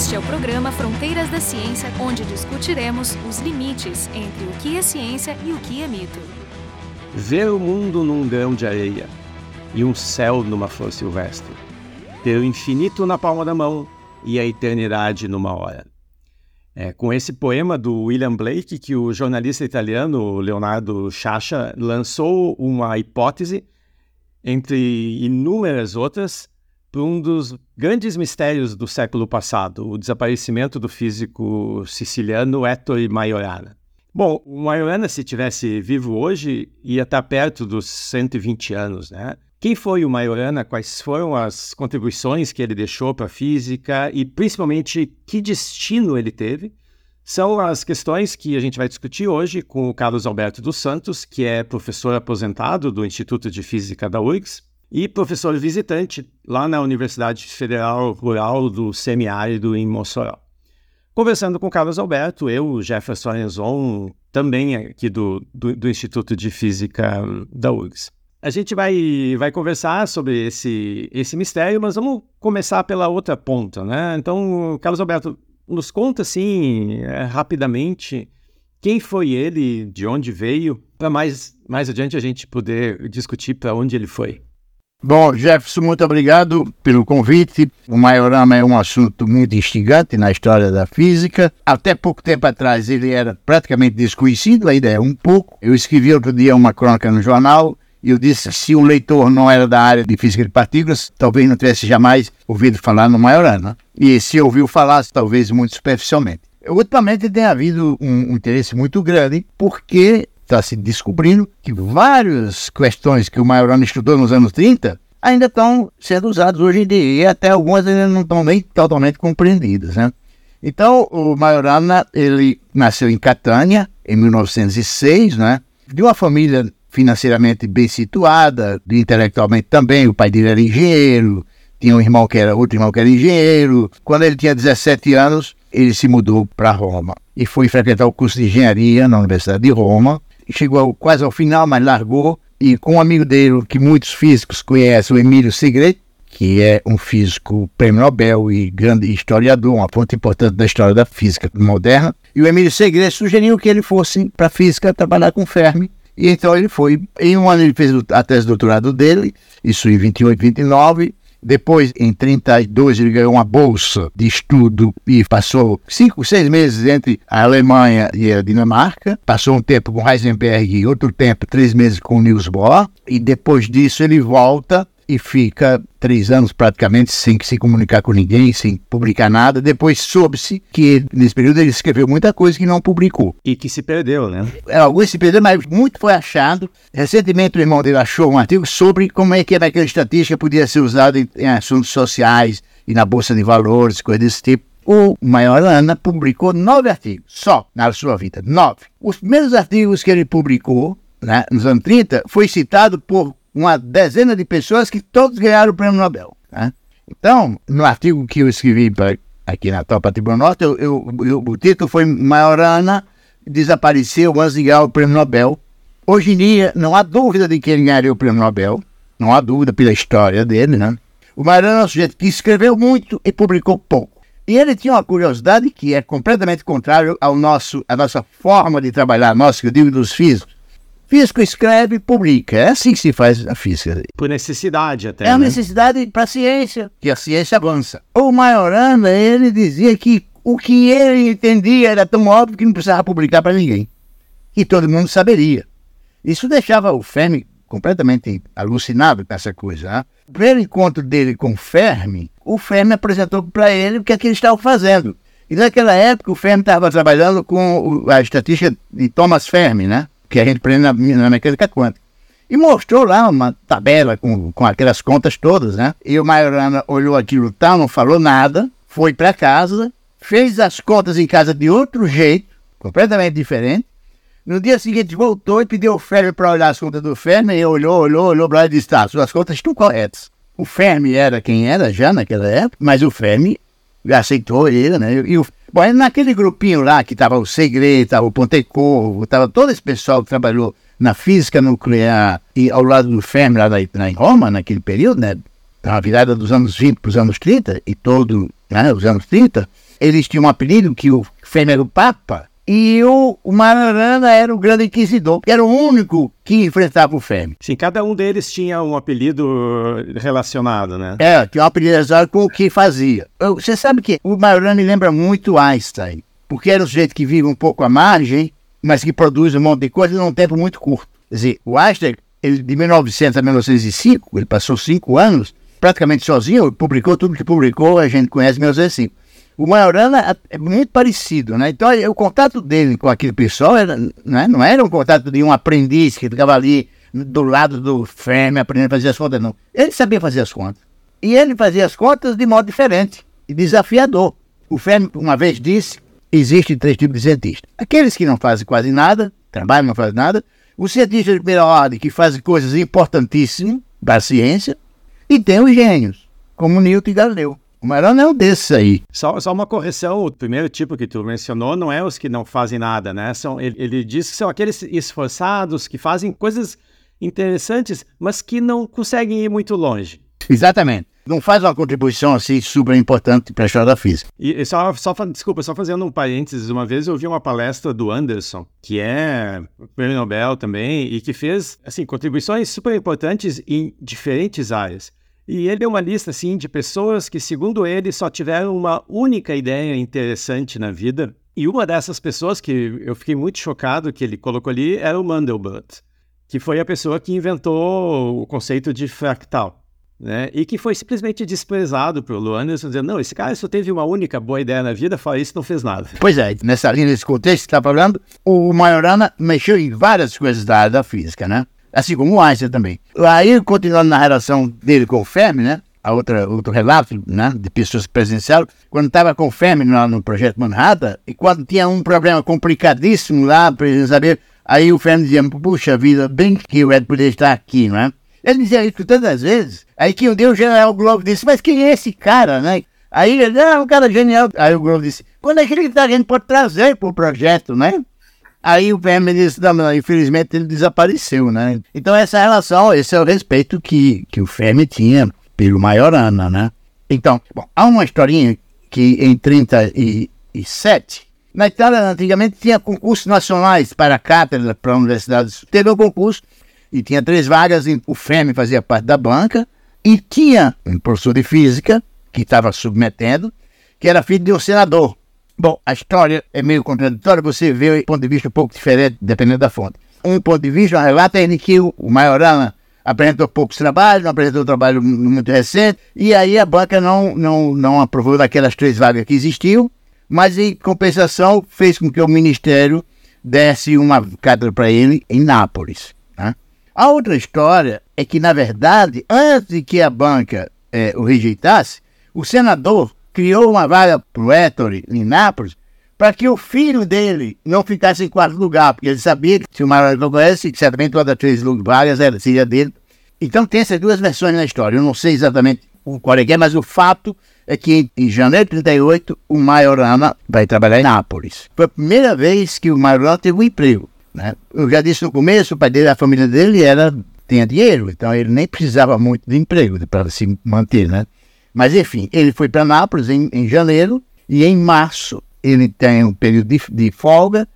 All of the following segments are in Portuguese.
Este é o programa Fronteiras da Ciência, onde discutiremos os limites entre o que é ciência e o que é mito. Ver o mundo num grão de areia e um céu numa flor silvestre. Ter o infinito na palma da mão e a eternidade numa hora. É com esse poema do William Blake que o jornalista italiano Leonardo Sciascia lançou uma hipótese, entre inúmeras outras, para um dos grandes mistérios do século passado, o desaparecimento do físico siciliano Ettore Majorana. Bom, o Majorana, se tivesse vivo hoje, ia estar perto dos 120 anos, né? Quem foi o Majorana? Quais foram as contribuições que ele deixou para a física e, principalmente, que destino ele teve? São as questões que a gente vai discutir hoje com o Carlos Alberto dos Santos, que é professor aposentado do Instituto de Física da URGS, e professor visitante lá na Universidade Federal Rural do Semiárido, em Mossoró. Conversando com Carlos Alberto, eu, Jefferson Arenzon, também aqui do, do, do, Instituto de Física da URGS. A gente vai, vai conversar sobre esse, esse mistério, mas vamos começar pela outra ponta, né? Então, Carlos Alberto, nos conta, assim, é, rapidamente, quem foi ele, de onde veio, para mais, mais adiante a gente poder discutir para onde ele foi. Bom, Jefferson, muito obrigado pelo convite. O Majorama é um assunto muito instigante na história da física. Até pouco tempo atrás ele era praticamente desconhecido, ainda é um pouco. Eu escrevi outro dia uma crônica no jornal e eu disse que se um leitor não era da área de física de partículas, talvez não tivesse jamais ouvido falar no Majorana. E se ouviu falar, talvez muito superficialmente. Ultimamente tem havido um interesse muito grande porque está se descobrindo que várias questões que o Majorana estudou nos anos 30 ainda estão sendo usadas hoje em dia e até algumas ainda não estão nem totalmente compreendidas, né? Então, o Majorana, ele nasceu em Catânia, em 1906, né? De uma família financeiramente bem situada, intelectualmente também, o pai dele era engenheiro, tinha um irmão que era outro irmão que era engenheiro. Quando ele tinha 17 anos, ele se mudou para Roma e foi frequentar o curso de engenharia na Universidade de Roma chegou quase ao final, mas largou. E com um amigo dele, que muitos físicos conhecem, o Emílio Segret, que é um físico prêmio Nobel e grande historiador, uma fonte importante da história da física moderna. E o Emílio Segret sugeriu que ele fosse para a física trabalhar com Fermi. E então ele foi. Em um ano ele fez a tese de doutorado dele, isso em 28, 29. Depois, em 32, ele ganhou uma bolsa de estudo e passou cinco, seis meses entre a Alemanha e a Dinamarca. Passou um tempo com Heisenberg e outro tempo, três meses com Niels Bohr. E depois disso ele volta e fica três anos praticamente sem se comunicar com ninguém, sem publicar nada. Depois soube-se que nesse período ele escreveu muita coisa que não publicou. E que se perdeu, né? É, alguns se perderam, mas muito foi achado. Recentemente o irmão dele achou um artigo sobre como é que aquela estatística podia ser usada em, em assuntos sociais e na Bolsa de Valores, coisas desse tipo. O Majorana publicou nove artigos, só na sua vida, nove. Os primeiros artigos que ele publicou, né, nos anos 30, foi citado por uma dezena de pessoas que todos ganharam o prêmio Nobel. Né? Então, no artigo que eu escrevi pra, aqui na Topa Tribuna Norte, eu, eu, eu, o título foi Majorana desapareceu antes de ganhar o prêmio Nobel. Hoje em dia, não há dúvida de que ele ganharia o prêmio Nobel, não há dúvida pela história dele, né? O Majorana é um sujeito que escreveu muito e publicou pouco. E ele tinha uma curiosidade que é completamente contrária ao nosso, à nossa forma de trabalhar, nossa, que eu digo dos físicos. Físico escreve e publica. É assim que se faz a física. Por necessidade até. É uma né? necessidade para a ciência, que a ciência avança. O Majorana, ele dizia que o que ele entendia era tão óbvio que não precisava publicar para ninguém. E todo mundo saberia. Isso deixava o Fermi completamente alucinado com essa coisa. Né? O primeiro encontro dele com o Fermi, o Fermi apresentou para ele o que, é que ele estava fazendo. E naquela época o Fermi estava trabalhando com a estatística de Thomas Fermi, né? Que a gente aprende na, na mecânica quântica. E mostrou lá uma tabela com, com aquelas contas todas, né? E o Majorana olhou aquilo tal, não falou nada, foi para casa, fez as contas em casa de outro jeito, completamente diferente. No dia seguinte voltou e pediu o Fermi para olhar as contas do Fermi, e olhou, olhou, olhou para lá e disse, tá, suas contas estão corretas. O Fermi era quem era já naquela época, mas o Fermi aceitou ele, né? E o, bom, naquele grupinho lá que estava o Segredo, tava o Pontecorvo, estava todo esse pessoal que trabalhou na física nuclear e ao lado do Fermi lá, lá em Roma, naquele período, né? Na virada dos anos 20 para os anos 30 e todo, né, os anos 30, eles tinham um apelido que o Fêmea era o Papa e o, o Mararana era o grande inquisidor, que era o único que enfrentava o Fêmea. Sim, cada um deles tinha um apelido relacionado, né? É, tinha um apelido relacionado com o que fazia. Você sabe que o Mararana lembra muito Einstein, porque era um sujeito que vive um pouco à margem, mas que produz um monte de coisa num tempo muito curto. Quer dizer, o Einstein, ele, de 1900 a 1905, ele passou cinco anos praticamente sozinho, publicou tudo que publicou, a gente conhece em 1905. O Majorana é muito parecido, né? Então, o contato dele com aquele pessoal era, né? não era um contato de um aprendiz que ficava ali do lado do Fermi aprendendo a fazer as contas, não. Ele sabia fazer as contas. E ele fazia as contas de modo diferente e desafiador. O Fermi, uma vez disse, existem três tipos de cientistas. Aqueles que não fazem quase nada, trabalham, não fazem nada. Os cientistas de primeira ordem, que fazem coisas importantíssimas da ciência. E tem os gênios, como Newton e Galileu. O Marano é um desses aí. Só, só uma correção, o primeiro tipo que tu mencionou não é os que não fazem nada, né? São, ele, ele diz que são aqueles esforçados que fazem coisas interessantes, mas que não conseguem ir muito longe. Exatamente. Não faz uma contribuição assim super importante para a história da física. E, e só, só, desculpa, só fazendo um parênteses, uma vez eu vi uma palestra do Anderson, que é prêmio Nobel também, e que fez assim contribuições super importantes em diferentes áreas. E ele deu uma lista assim de pessoas que, segundo ele, só tiveram uma única ideia interessante na vida. E uma dessas pessoas que eu fiquei muito chocado que ele colocou ali era o Mandelbrot, que foi a pessoa que inventou o conceito de fractal. Né? E que foi simplesmente desprezado pelo Anderson, dizendo: não, esse cara só teve uma única boa ideia na vida, fora isso, não fez nada. Pois é, nessa linha, nesse contexto que está falando, o Majorana mexeu em várias coisas da área da física, né? Assim como o Einstein também. Aí, continuando na relação dele com o Fermi, né? A outra, outro relato né, de pessoas que presenciaram, quando estava com o Fermi lá no projeto Manhattan, e quando tinha um problema complicadíssimo lá, para eles saber, aí o Fermi dizia, puxa vida, bem que eu ia poder estar aqui, não é? Ele dizia isso tantas vezes, aí que um dia o general Globo disse, mas quem é esse cara, né? Aí ele, ah, um cara genial. Aí o Globo disse, quando é que ele tá, a gente pode trazer para o projeto, né? Aí o PM disse, não, infelizmente ele desapareceu, né? Então essa relação, esse é o respeito que, que o FEM tinha pelo Maiorana, né? Então, bom, há uma historinha que em 37, na Itália antigamente tinha concursos nacionais para cátedra para universidades. Teve um concurso e tinha três vagas, o FEM fazia parte da banca, e tinha um professor de física que estava submetendo, que era filho de um senador. Bom, a história é meio contraditória, você vê um ponto de vista um pouco diferente, dependendo da fonte. Um ponto de vista, um relato é que o Majorana apresentou poucos trabalhos, não apresentou trabalho muito recente, e aí a banca não, não, não aprovou daquelas três vagas que existiam, mas em compensação fez com que o Ministério desse uma cátedra para ele em Nápoles. Né? A outra história é que, na verdade, antes de que a banca é, o rejeitasse, o senador criou uma vaga para o Ettore, em Nápoles, para que o filho dele não ficasse em quarto lugar, porque ele sabia que se o Maranhão conhece, certamente todas as três vagas seria dele. Então tem essas duas versões na história. Eu não sei exatamente qual é que é, mas o fato é que em janeiro de 38 o Majorana vai trabalhar em Nápoles. Foi a primeira vez que o Majorana teve um emprego. Né? Eu já disse no começo, o pai dele, a família dele era tinha dinheiro, então ele nem precisava muito de emprego para se manter, né? Mas, enfim, ele foi para Nápoles em, em, janeiro e em março ele tem um período de, de folga.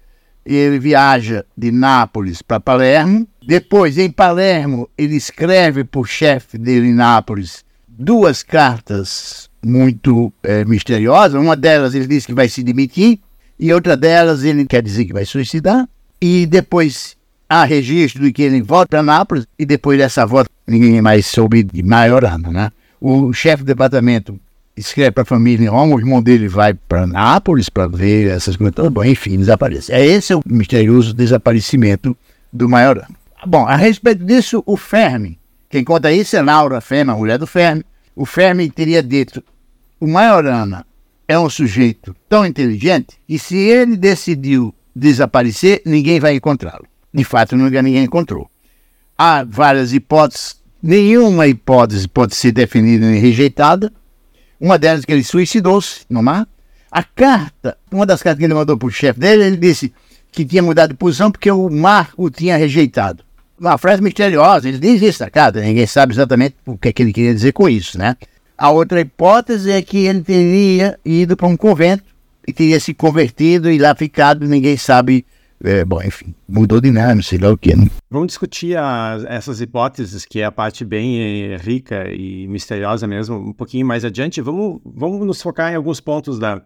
Ele viaja de Nápoles para Palermo. Depois, em Palermo, ele escreve para o chefe dele em Nápoles duas cartas muito é, misteriosas. Uma delas ele diz que vai se demitir, e outra delas ele quer dizer que vai suicidar. E depois há registro de que ele volta para Nápoles, e depois dessa volta ninguém mais soube de Maiorana, né? O chefe do departamento escreve para a família em Roma, o irmão dele vai para Nápoles para ver essas coisas. Bom, enfim, desaparece. É esse é o misterioso desaparecimento do Majorana. Bom, a respeito disso, o Fermi, quem conta isso é Laura Fermi, a mulher do Fermi. O Fermi teria dito: o Majorana é um sujeito tão inteligente que se ele decidiu desaparecer, ninguém vai encontrá-lo. De fato, ninguém encontrou. Há várias hipóteses Nenhuma hipótese pode ser definida e rejeitada. Uma delas é que ele suicidou-se no mar. A carta, uma das cartas que ele mandou para o chefe dele, ele disse que tinha mudado de posição porque o mar o tinha rejeitado. Uma frase misteriosa, ele diz isso na carta, ninguém sabe exatamente o que, é que ele queria dizer com isso, né? A outra hipótese é que ele teria ido para um convento e teria se convertido e lá ficado, ninguém sabe. É, bom, enfim, mudou de nome, sei lá o que. Né? Vamos discutir a, essas hipóteses, que é a parte bem eh, rica e misteriosa mesmo, um pouquinho mais adiante. Vamos, vamos nos focar em alguns pontos da,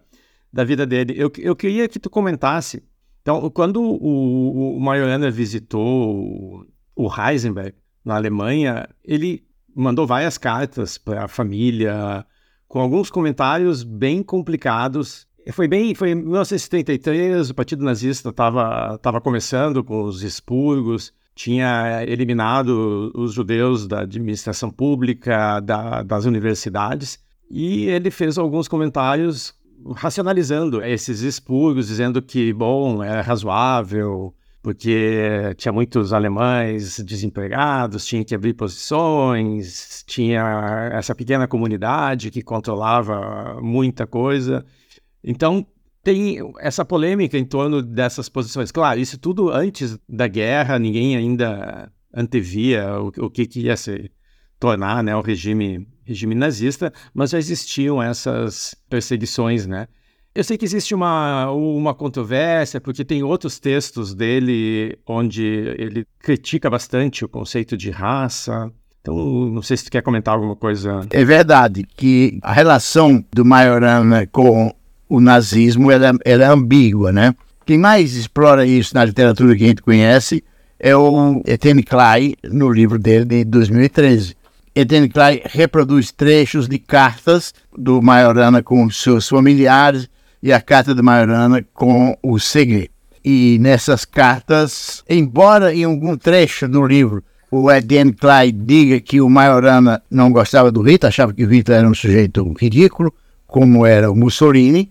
da vida dele. Eu, eu queria que tu comentasse. Então, quando o, o Majorana visitou o Heisenberg na Alemanha, ele mandou várias cartas para a família, com alguns comentários bem complicados. Foi bem, foi em 1973, o Partido Nazista estava tava começando com os expurgos, tinha eliminado os judeus da administração pública, da, das universidades, e ele fez alguns comentários racionalizando esses expurgos, dizendo que, bom, é razoável, porque tinha muitos alemães desempregados, tinha que abrir posições, tinha essa pequena comunidade que controlava muita coisa. Então, tem essa polêmica em torno dessas posições. Claro, isso tudo antes da guerra, ninguém ainda antevia o, o que, que ia se tornar né, o regime, regime nazista, mas já existiam essas perseguições, né? Eu sei que existe uma, uma controvérsia, porque tem outros textos dele onde ele critica bastante o conceito de raça. Então, não sei se tu quer comentar alguma coisa. É verdade que a relação do Majorana com o nazismo ela, ela é ambígua, né? Quem mais explora isso na literatura que a gente conhece é o Etienne Clay, no livro dele de 2013. Etienne Clay reproduz trechos de cartas do Majorana com seus familiares e a carta de Majorana com o Segre. E nessas cartas, embora em algum trecho no livro o Etienne Clay diga que o Majorana não gostava do Hitler, achava que o Hitler era um sujeito ridículo, como era o Mussolini,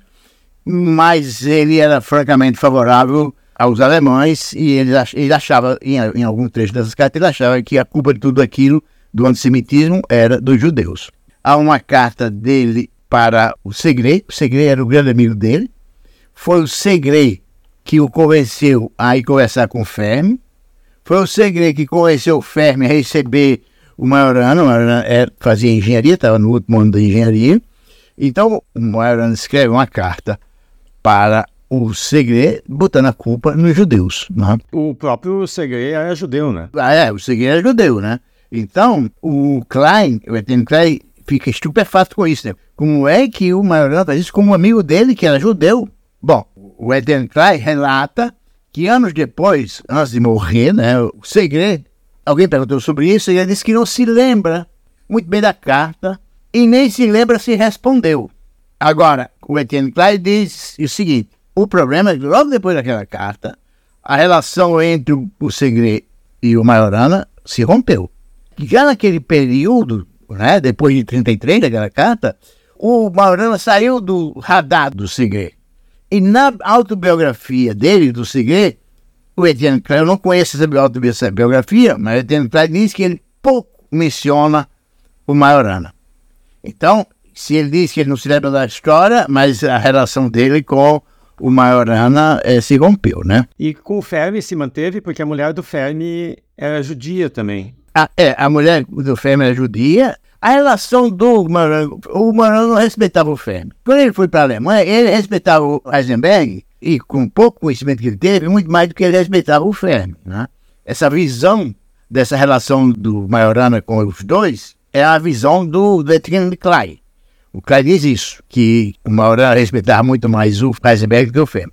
mas ele era francamente favorável aos alemães e ele, ele achava, em, em algum trecho dessas cartas, ele achava que a culpa de tudo aquilo do antissemitismo era dos judeus. Há uma carta dele para o Segre, o Segre era o grande amigo dele, foi o Segre que o convenceu a ir conversar com o Fermi, foi o Segre que convenceu o Fermi a receber o Majorano, o Majorano é, fazia engenharia, estava no último ano da engenharia, então o Majorano escreve uma carta para o Segre botando a culpa nos judeus. Né? O próprio Segre era judeu, né? Ah, é, o Segre era judeu, né? Então, o Klein, o Etienne Klein, fica estupefato com isso, né? Como é que o Majorana faz isso com um amigo dele que era judeu? Bom, o Etienne Klein relata que anos depois, antes de morrer, né, o Segre, alguém perguntou sobre isso e ele disse que não se lembra muito bem da carta e nem se lembra se respondeu. Agora, o Etienne Klein diz o seguinte: o problema é que logo depois daquela carta, a relação entre o Segre e o Majorana se rompeu. Já naquele período, né, depois de 33, daquela carta, o Majorana saiu do radar do Segre. E na autobiografia dele, do Segre, o Etienne Klein, eu não conheço essa autobiografia, mas o Etienne Klein diz que ele pouco menciona o Majorana. Então, se ele diz que ele não se lembra da história, mas a relação dele com o Majorana é, se rompeu, né? E com o Fermi se manteve, porque a mulher do Fermi era judia também. A, é, a mulher do Fermi era judia. A relação do Majorana, o Majorana não respeitava o Fermi. Quando ele foi para a Alemanha, ele respeitava o Heisenberg, e com pouco conhecimento que ele teve, muito mais do que ele respeitava o Fermi, né? Essa visão dessa relação do Majorana com os dois é a visão do, do Etienne Klein. O Klein diz isso, que o Maurana respeitava muito mais o Heisenberg que o Fermi.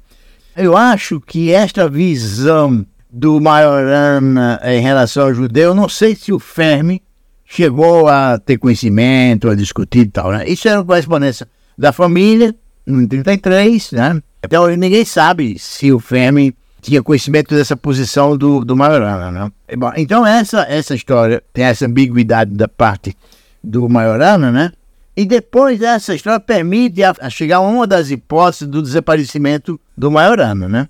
Eu acho que esta visão do Majorana em relação ao judeu, não sei se o Fermi chegou a ter conhecimento, a discutir e tal. Né? Isso era uma correspondência da família, em 33, né? Então ninguém sabe se o Fermi tinha conhecimento dessa posição do, do né? Então essa, essa história tem essa ambiguidade da parte do Majorana, né? E depois essa história permite a, a chegar a uma das hipóteses do desaparecimento do Majorana, né?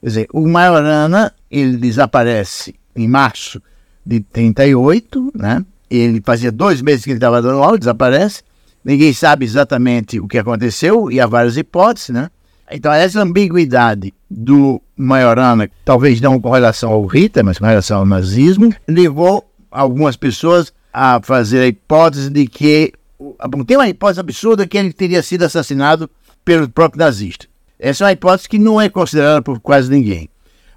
Quer dizer, o Majorana, ele desaparece em março de 38, né? Ele fazia dois meses que ele estava dando aula, desaparece. Ninguém sabe exatamente o que aconteceu e há várias hipóteses, né? Então, essa ambiguidade do Majorana, talvez não com relação ao Hitler, mas com relação ao nazismo, levou algumas pessoas a fazer a hipótese de que tem uma hipótese absurda que ele teria sido assassinado pelo próprio nazista. Essa é uma hipótese que não é considerada por quase ninguém.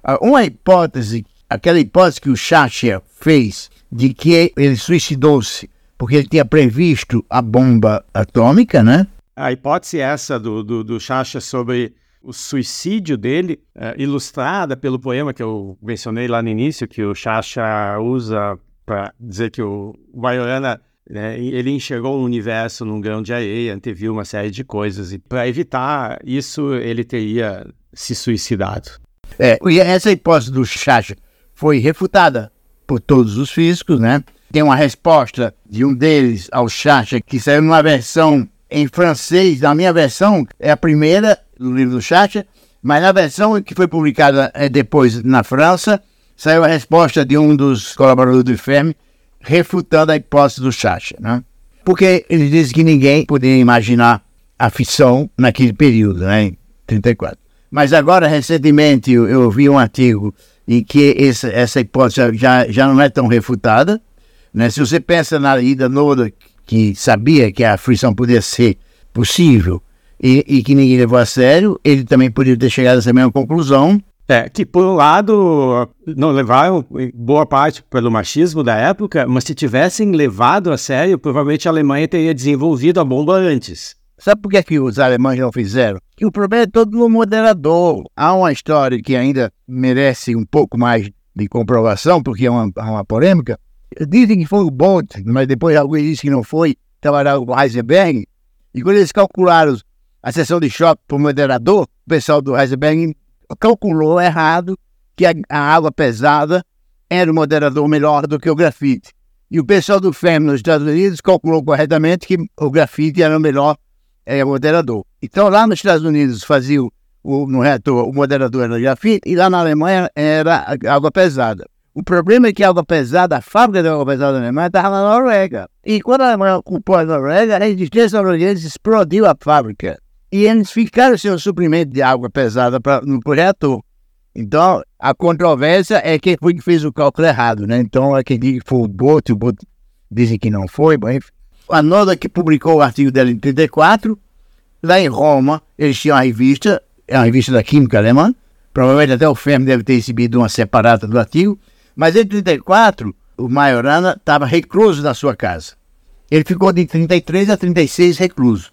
Ah, uma hipótese, aquela hipótese que o Chacha fez de que ele suicidou-se porque ele tinha previsto a bomba atômica, né? A hipótese essa do, do, do Chacha sobre o suicídio dele, é, ilustrada pelo poema que eu mencionei lá no início, que o Chacha usa para dizer que o Majorana né, ele enxergou o universo num grão de areia, anteviu uma série de coisas, e para evitar isso, ele teria se suicidado. É, e essa hipótese do Chacha foi refutada por todos os físicos, né? Tem uma resposta de um deles ao Chacha que saiu numa versão em francês. Na minha versão é a primeira do livro do Chacha, mas na versão que foi publicada é, depois na França, saiu a resposta de um dos colaboradores do IFEM refutando a hipótese do Chacha, né? Porque ele diz que ninguém poderia imaginar a ficção naquele período, né, em 34. Mas agora, recentemente, eu, eu vi um artigo em que essa, essa hipótese já, já não é tão refutada. Né? Se você pensa na ida Noda, que sabia que a frição podia ser possível e, e, que ninguém levou a sério, ele também poderia ter chegado a essa mesma conclusão. É, que por um lado não levaram boa parte pelo machismo da época, mas se tivessem levado a sério, provavelmente a Alemanha teria desenvolvido a bomba antes. Sabe por que, que os alemães não fizeram? Que o problema é todo no moderador. Há uma história que ainda merece um pouco mais de comprovação, porque é uma, uma polêmica. Dizem que foi o Bolt, mas depois alguém disse que não foi, lá o Heisenberg. E quando eles calcularam a seção de choque para o moderador, o pessoal do Heisenberg calculou errado que a, a água pesada era o moderador melhor do que o grafite. E o pessoal do FEM nos Estados Unidos calculou corretamente que o grafite era o melhor é moderador. Então, lá nos Estados Unidos fazia o, no reator, o moderador era grafite, e lá na Alemanha era água pesada. O problema é que a água pesada, a fábrica de água pesada da Alemanha estava na Noruega. E quando a Alemanha ocupou a Noruega, a resistência norueguesa explodiu a fábrica. E eles o suprimento de água pesada pra, no reator. Então, a controvérsia é quem foi que fez o cálculo errado, né? Então, é quem diz que foi o Boto, o Boto dizem que não foi, mas a Noda que publicou o artigo dela em 34, lá em Roma, eles tinham a revista, é a revista da Química Alemã, provavelmente até o FEM deve ter recebido uma separada do artigo, mas em 34, o Majorana estava recluso na sua casa. Ele ficou de 33 a 36 recluso.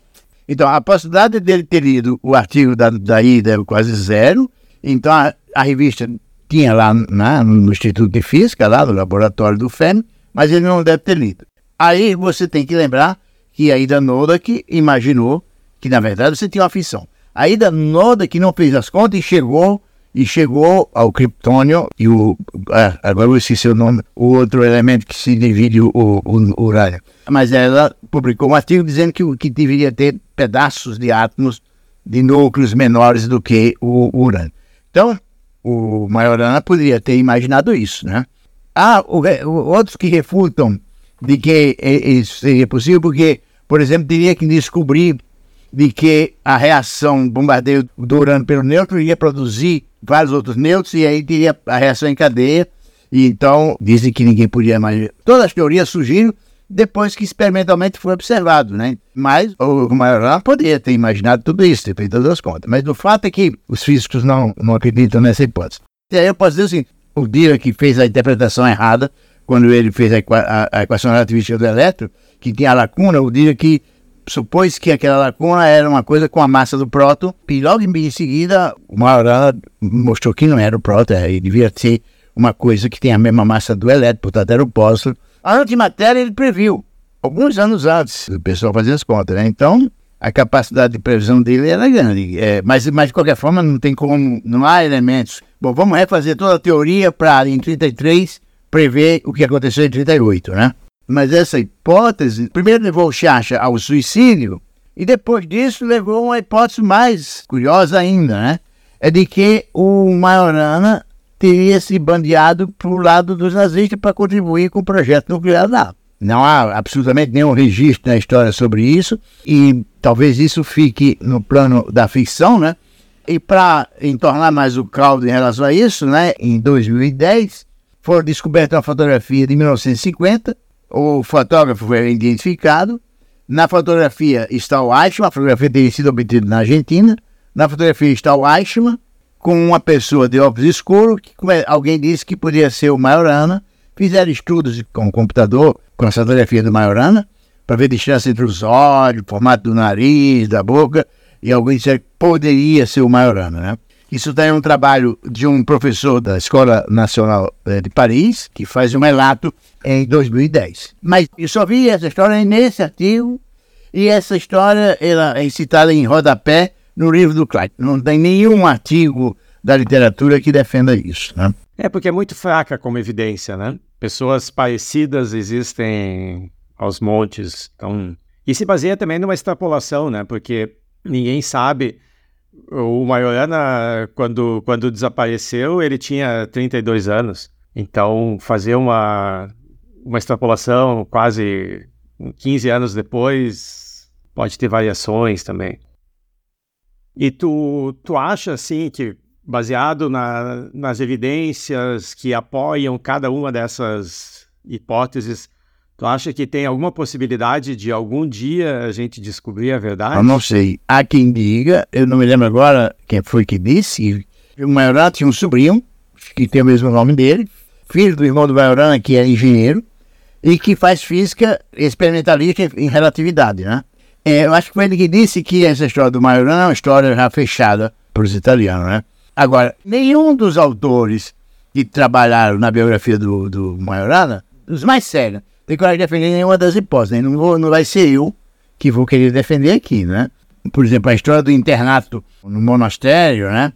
Então, a possibilidade dele ter lido o artigo da, da ida é quase zero. Então, a, a revista tinha lá na, no Instituto de Física, lá no laboratório do FEM, mas ele não deve ter lido. Aí você tem que lembrar que a Ida Noda que imaginou que na verdade você tinha uma fissão. A Ida Noda que não fez as contas e chegou e chegou ao criptônio e o ah, agora eu esqueci o nome, o outro elemento que se divide o, o, o urânio. Mas ela publicou um artigo dizendo que, que deveria ter pedaços de átomos de núcleos menores do que o, o urânio. Então, o Majorana poderia ter imaginado isso, né? Há o, outros que refutam de que isso seria possível, porque, por exemplo, teria que descobrir de que a reação bombardeio do urânio pelo nêutron ia produzir vários outros nêutrons e aí teria a reação em cadeia. E então dizem que ninguém podia imaginar. Todas as teorias surgiram depois que experimentalmente foi observado, né? Mas o Majorana poderia ter imaginado tudo isso, ter todas as contas. Mas o fato é que os físicos não, não acreditam nessa hipótese. E aí eu posso dizer assim, o Dirac que fez a interpretação errada quando ele fez a, a, a equação relativística do elétron, que tinha a lacuna, o dia que supôs que aquela lacuna era uma coisa com a massa do próton, e logo em seguida o Majorana mostrou que não era o próton, e devia ser uma coisa que tem a mesma massa do elétron, portanto era o pósito. A antimatéria ele previu, alguns anos antes, o pessoal fazia as contas, né? Então, a capacidade de previsão dele era grande. É, mas, mas, de qualquer forma, não tem como, não há elementos. Bom, vamos refazer toda a teoria para, em 33, prever o que aconteceu em 38, né? Mas essa hipótese, primeiro levou Chacha ao suicídio, e depois disso levou uma hipótese mais curiosa ainda, né? É de que o Majorana teria se bandeado para o lado dos nazistas para contribuir com o projeto nuclear lá. Não há absolutamente nenhum registro na história sobre isso, e talvez isso fique no plano da ficção, né? E para entornar mais o caldo em relação a isso, né, em 2010, foi descoberta uma fotografia de 1950, o fotógrafo foi identificado. Na fotografia está o Eichmann, a fotografia teria sido obtida na Argentina, Na fotografia está o Eichmann, com uma pessoa de óculos escuros, que alguém disse que podia ser o Majorana. Fizeram estudos com o computador, com essa fotografia do Majorana, para ver a distância entre os olhos, o formato do nariz, da boca, e alguém disseram que poderia ser o Majorana, né? Isso tem um trabalho de um professor da Escola Nacional eh, de Paris, que faz um relato em 2010. Mas eu só vi essa história nesse artigo, e essa história ela é citada em rodapé no livro do Clyde. Não tem nenhum artigo da literatura que defenda isso. Né? É porque é muito fraca como evidência, né? Pessoas parecidas existem aos montes. Então, e se baseia também numa extrapolação, né? Porque ninguém sabe. O Majorana, quando, quando desapareceu, ele tinha 32 anos. Então, fazer uma, uma extrapolação quase 15 anos depois pode ter variações também. E tu, tu acha, assim, que baseado na, nas evidências que apoiam cada uma dessas hipóteses, tu acha que tem alguma possibilidade de algum dia a gente descobrir a verdade? Eu não sei. Há quem diga, eu não me lembro agora quem foi que disse, o Maioran tinha um sobrinho, que tem o mesmo nome dele, filho do irmão do Maioran, que é engenheiro, e que faz física experimentalista em relatividade, né? É, eu acho que foi ele que disse que essa história do Majorana é uma história já fechada para os italianos, né? Agora, nenhum dos autores que trabalharam na biografia do, do Majorana, os mais sérios, tem coragem de defender nenhuma das hipóteses. Né? Não, vou, não vai ser eu que vou querer defender aqui, né? Por exemplo, a história do internato no monastério, né?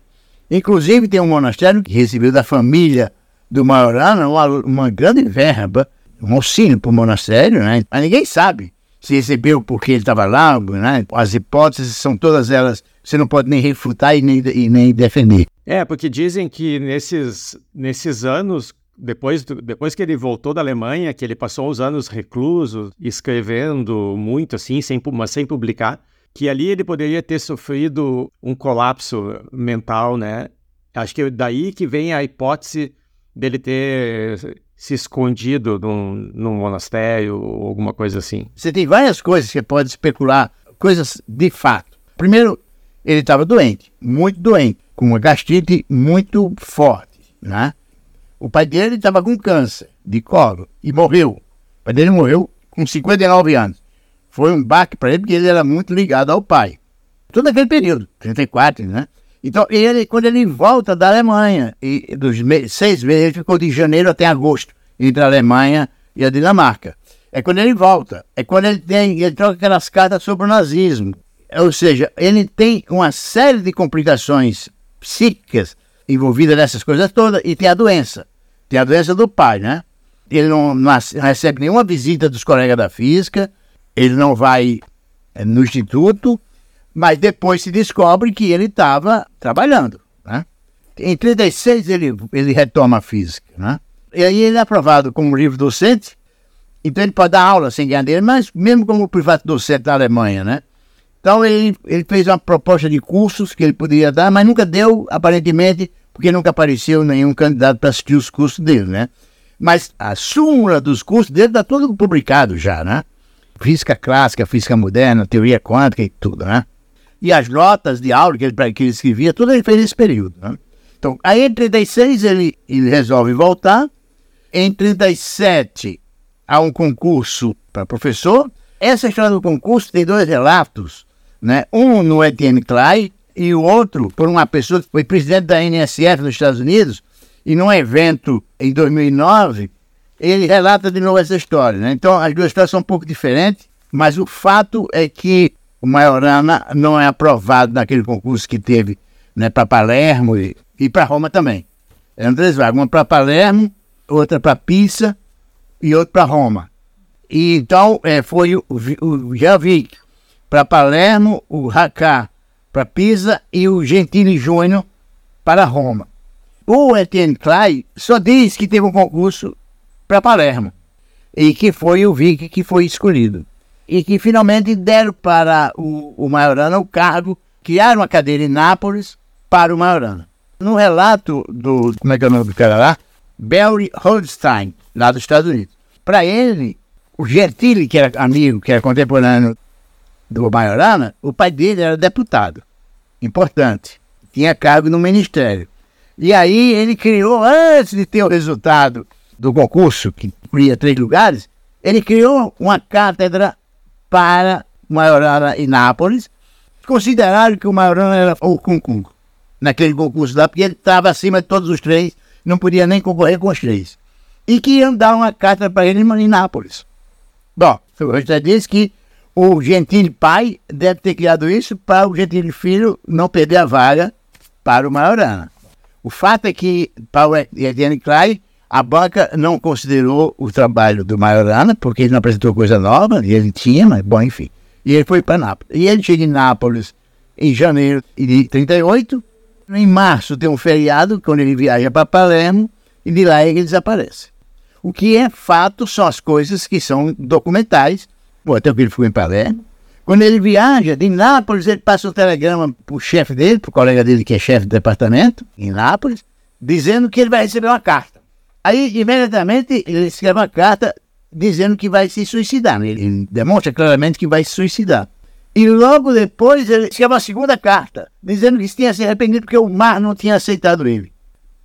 Inclusive tem um monastério que recebeu da família do Majorana uma, uma grande verba, um auxílio para o monastério, né? Mas ninguém sabe se recebeu porque ele estava lá, né? As hipóteses são todas elas, você não pode nem refutar e nem, e nem defender. É, porque dizem que nesses, nesses anos, depois, depois que ele voltou da Alemanha, que ele passou uns anos recluso, escrevendo muito assim, sem, mas sem publicar, que ali ele poderia ter sofrido um colapso mental, né? Acho que daí que vem a hipótese dele ter se escondido num, num monastério ou alguma coisa assim. Você tem várias coisas que pode especular, coisas de fato. Primeiro, ele estava doente, muito doente, com uma gastrite muito forte, né? O pai dele estava com câncer de colo e morreu. O pai dele morreu com 59 anos. Foi um baque para ele porque ele era muito ligado ao pai. Todo aquele período, 34, né? Então, ele, quando ele volta da Alemanha, e dos me seis meses, ele ficou de janeiro até agosto, entre a Alemanha e a Dinamarca. É quando ele volta, é quando ele tem, ele troca aquelas cartas sobre o nazismo. Ou seja, ele tem uma série de complicações psíquicas envolvidas nessas coisas todas, e tem a doença. Tem a doença do pai, né? Ele não, não recebe nenhuma visita dos colegas da física, ele não vai é, no instituto, mas depois se descobre que ele estava trabalhando. Né? Em 36 ele, ele retoma a física. Né? E aí ele é aprovado como livre docente, então ele pode dar aula sem ganhar dinheiro, mas mesmo como privado docente da Alemanha. Né? Então ele, ele fez uma proposta de cursos que ele poderia dar, mas nunca deu, aparentemente, porque nunca apareceu nenhum candidato para assistir os cursos dele. Né? Mas a súmula dos cursos dele está todo publicado já, né? Física clássica, física moderna, teoria quântica e tudo, né? e as notas de aula que ele, que ele escrevia, tudo ele fez nesse período. Né? Então, aí em 36 ele, ele resolve voltar. Em 37 há um concurso para professor. Essa história do concurso tem dois relatos, né? Um no Etienne Clay e o outro por uma pessoa que foi presidente da NSF nos Estados Unidos e num evento em 2009 ele relata de novo essa história. Né? Então as duas histórias são um pouco diferentes, mas o fato é que o Majorana não é aprovado naquele concurso que teve né, para Palermo e, e para Roma também. Eram três vagas, uma para Palermo, outra para Pisa e outra para Roma. E então é, foi o, o Javic para Palermo, o Racá para Pisa e o Gentili Júnior para Roma. O Etienne Clay só diz que teve um concurso para Palermo e que foi o Vic que foi escolhido e que finalmente deram para o, o Majorana o cargo, criaram uma cadeira em Nápoles para o Majorana. No relato do, como é que é o nome do cara lá? Barry Holstein, lá dos Estados Unidos. Para ele, o Gentili, que era amigo, que era contemporâneo do Majorana, o pai dele era deputado. importante. Tinha cargo no ministério. E aí ele criou, antes de ter o resultado do concurso, que incluía três lugares, ele criou uma cátedra para Maiorana e Nápoles. Consideraram que o Maiorana era o concurso, naquele concurso lá, porque ele estava acima de todos os três, não podia nem concorrer com os três. E que iam dar uma cátedra para ele em Nápoles. Bom, o já disse que o Gentile pai deve ter criado isso para o Gentile filho não perder a vaga para o Maiorana. O fato é que, para o Etienne Klein, a banca não considerou o trabalho do Maiorana, porque ele não apresentou coisa nova, e ele tinha, mas bom, enfim. E ele foi para Nápoles. E ele chega em Nápoles em janeiro de 38. Em março tem um feriado, quando ele viaja para Palermo, e de lá ele desaparece. O que é fato são as coisas que são documentais. Pô, até que ele ficou em Palermo. Quando ele viaja de Nápoles, ele passa um telegrama para o chefe dele, para o colega dele que é chefe do departamento, em Nápoles, dizendo que ele vai receber uma carta. Aí, imediatamente, ele escreve uma carta dizendo que vai se suicidar. Ele demonstra claramente que vai se suicidar. E logo depois ele escreve uma segunda carta, dizendo que tinha se arrependido porque o mar não tinha aceitado ele.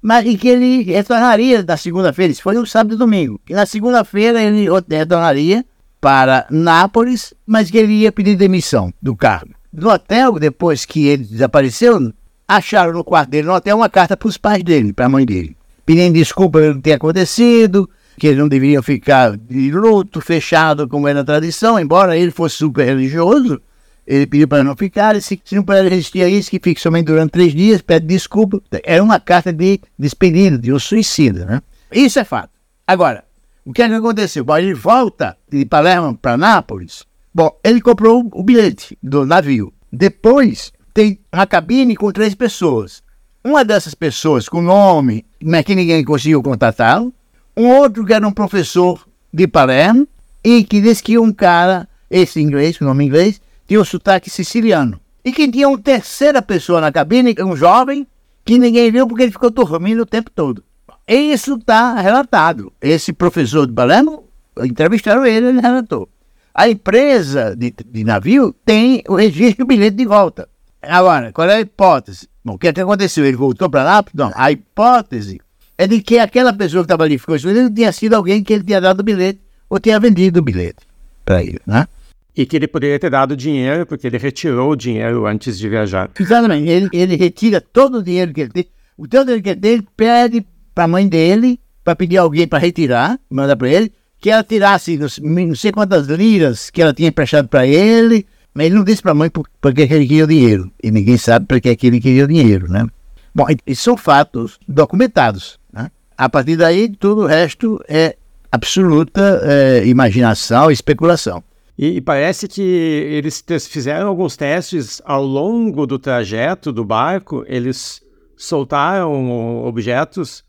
Mas e que ele retornaria na segunda-feira, isso foi no sábado e domingo. E na segunda-feira ele retornaria para Nápoles, mas que ele ia pedir demissão do cargo. No hotel, depois que ele desapareceu, acharam no quarto dele, no hotel, uma carta para os pais dele, para a mãe dele, pedindo desculpa pelo que tinha acontecido, que eles não deveriam ficar de luto, fechado, como era a tradição, embora ele fosse super religioso, ele pediu para não ficar, se, se não puder resistir a isso, que fique somente durante três dias, pede desculpa. Era uma carta de despedida, de um suicida, né? Isso é fato. Agora, o que, é que aconteceu? Bom, ele volta de Palermo para Nápoles. Bom, ele comprou o bilhete do navio. Depois, tem uma cabine com três pessoas. Uma dessas pessoas com nome, mas que ninguém conseguiu contatá-lo um outro que era um professor de Palermo e que disse que um cara, esse inglês, com nome inglês, tinha um sotaque siciliano. E que tinha uma terceira pessoa na cabine, um jovem, que ninguém viu porque ele ficou dormindo o tempo todo. Isso está relatado. Esse professor de Palermo, entrevistaram ele, ele relatou. A empresa de, de navio tem o registro do bilhete de volta. Agora, qual é a hipótese? Bom, o que, é que aconteceu? Ele voltou para lá? Não, a hipótese é de que aquela pessoa que estava ali ficou escondida tinha sido alguém que ele tinha dado o bilhete ou tinha vendido o bilhete para ele, né? E que ele poderia ter dado dinheiro, porque ele retirou o dinheiro antes de viajar. Exatamente. Ele, ele retira todo o dinheiro que ele tem. O dinheiro que ele tem, ele pede para a mãe dele, para pedir alguém para retirar, mandar para ele, que ela tirasse não sei quantas liras que ela tinha emprestado para ele, mas ele não disse para a mãe por, porque ele queria o dinheiro. E ninguém sabe porque que ele queria o dinheiro, né? Bom, isso são fatos documentados. A partir daí, tudo o resto é absoluta é, imaginação e especulação. E, e, parece que eles fizeram alguns testes ao longo do trajeto do barco, eles soltaram objetos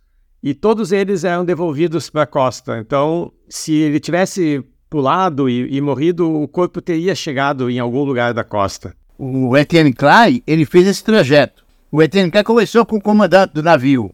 e todos eles eram devolvidos para a costa. Então, se ele tivesse pulado e, e, morrido, o corpo teria chegado em algum lugar da costa. O Etienne Klein, ele fez esse trajeto. O Etienne Klein começou com o comandante do navio,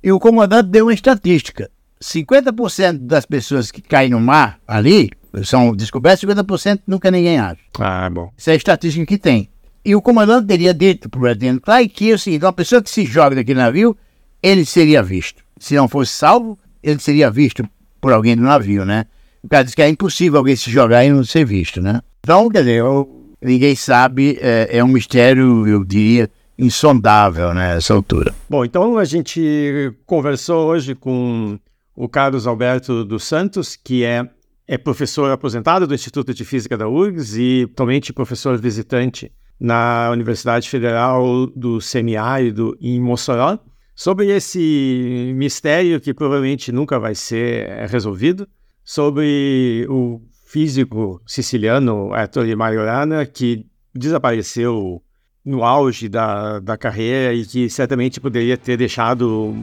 e o comandante deu uma estatística: 50% das pessoas que caem no mar ali são descobertas, 50% nunca ninguém acha. Ah, bom. Essa é a estatística que tem. E o comandante teria dito para o Lieutenant Clay que assim, uma pessoa que se joga daquele navio, ele seria visto. Se não fosse salvo, ele seria visto por alguém do navio, né? O cara disse que é impossível alguém se jogar e não ser visto, né? Então, quer dizer, eu, ninguém sabe, é, é um mistério, eu diria, insondável né, nessa altura. Bom, então a gente conversou hoje com o Carlos Alberto dos Santos, que é, é professor aposentado do Instituto de Física da URGS e atualmente professor visitante na Universidade Federal do Semiárido em Mossoró, sobre esse mistério que provavelmente nunca vai ser resolvido, sobre o físico siciliano Ettore Majorana, que desapareceu no auge da, da carreira e que certamente poderia ter deixado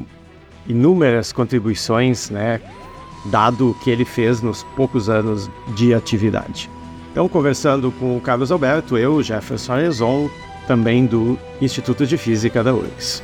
inúmeras contribuições, né, dado o que ele fez nos poucos anos de atividade. Então, conversando com o Carlos Alberto, eu, Jefferson Arezon, também do Instituto de Física da URGS.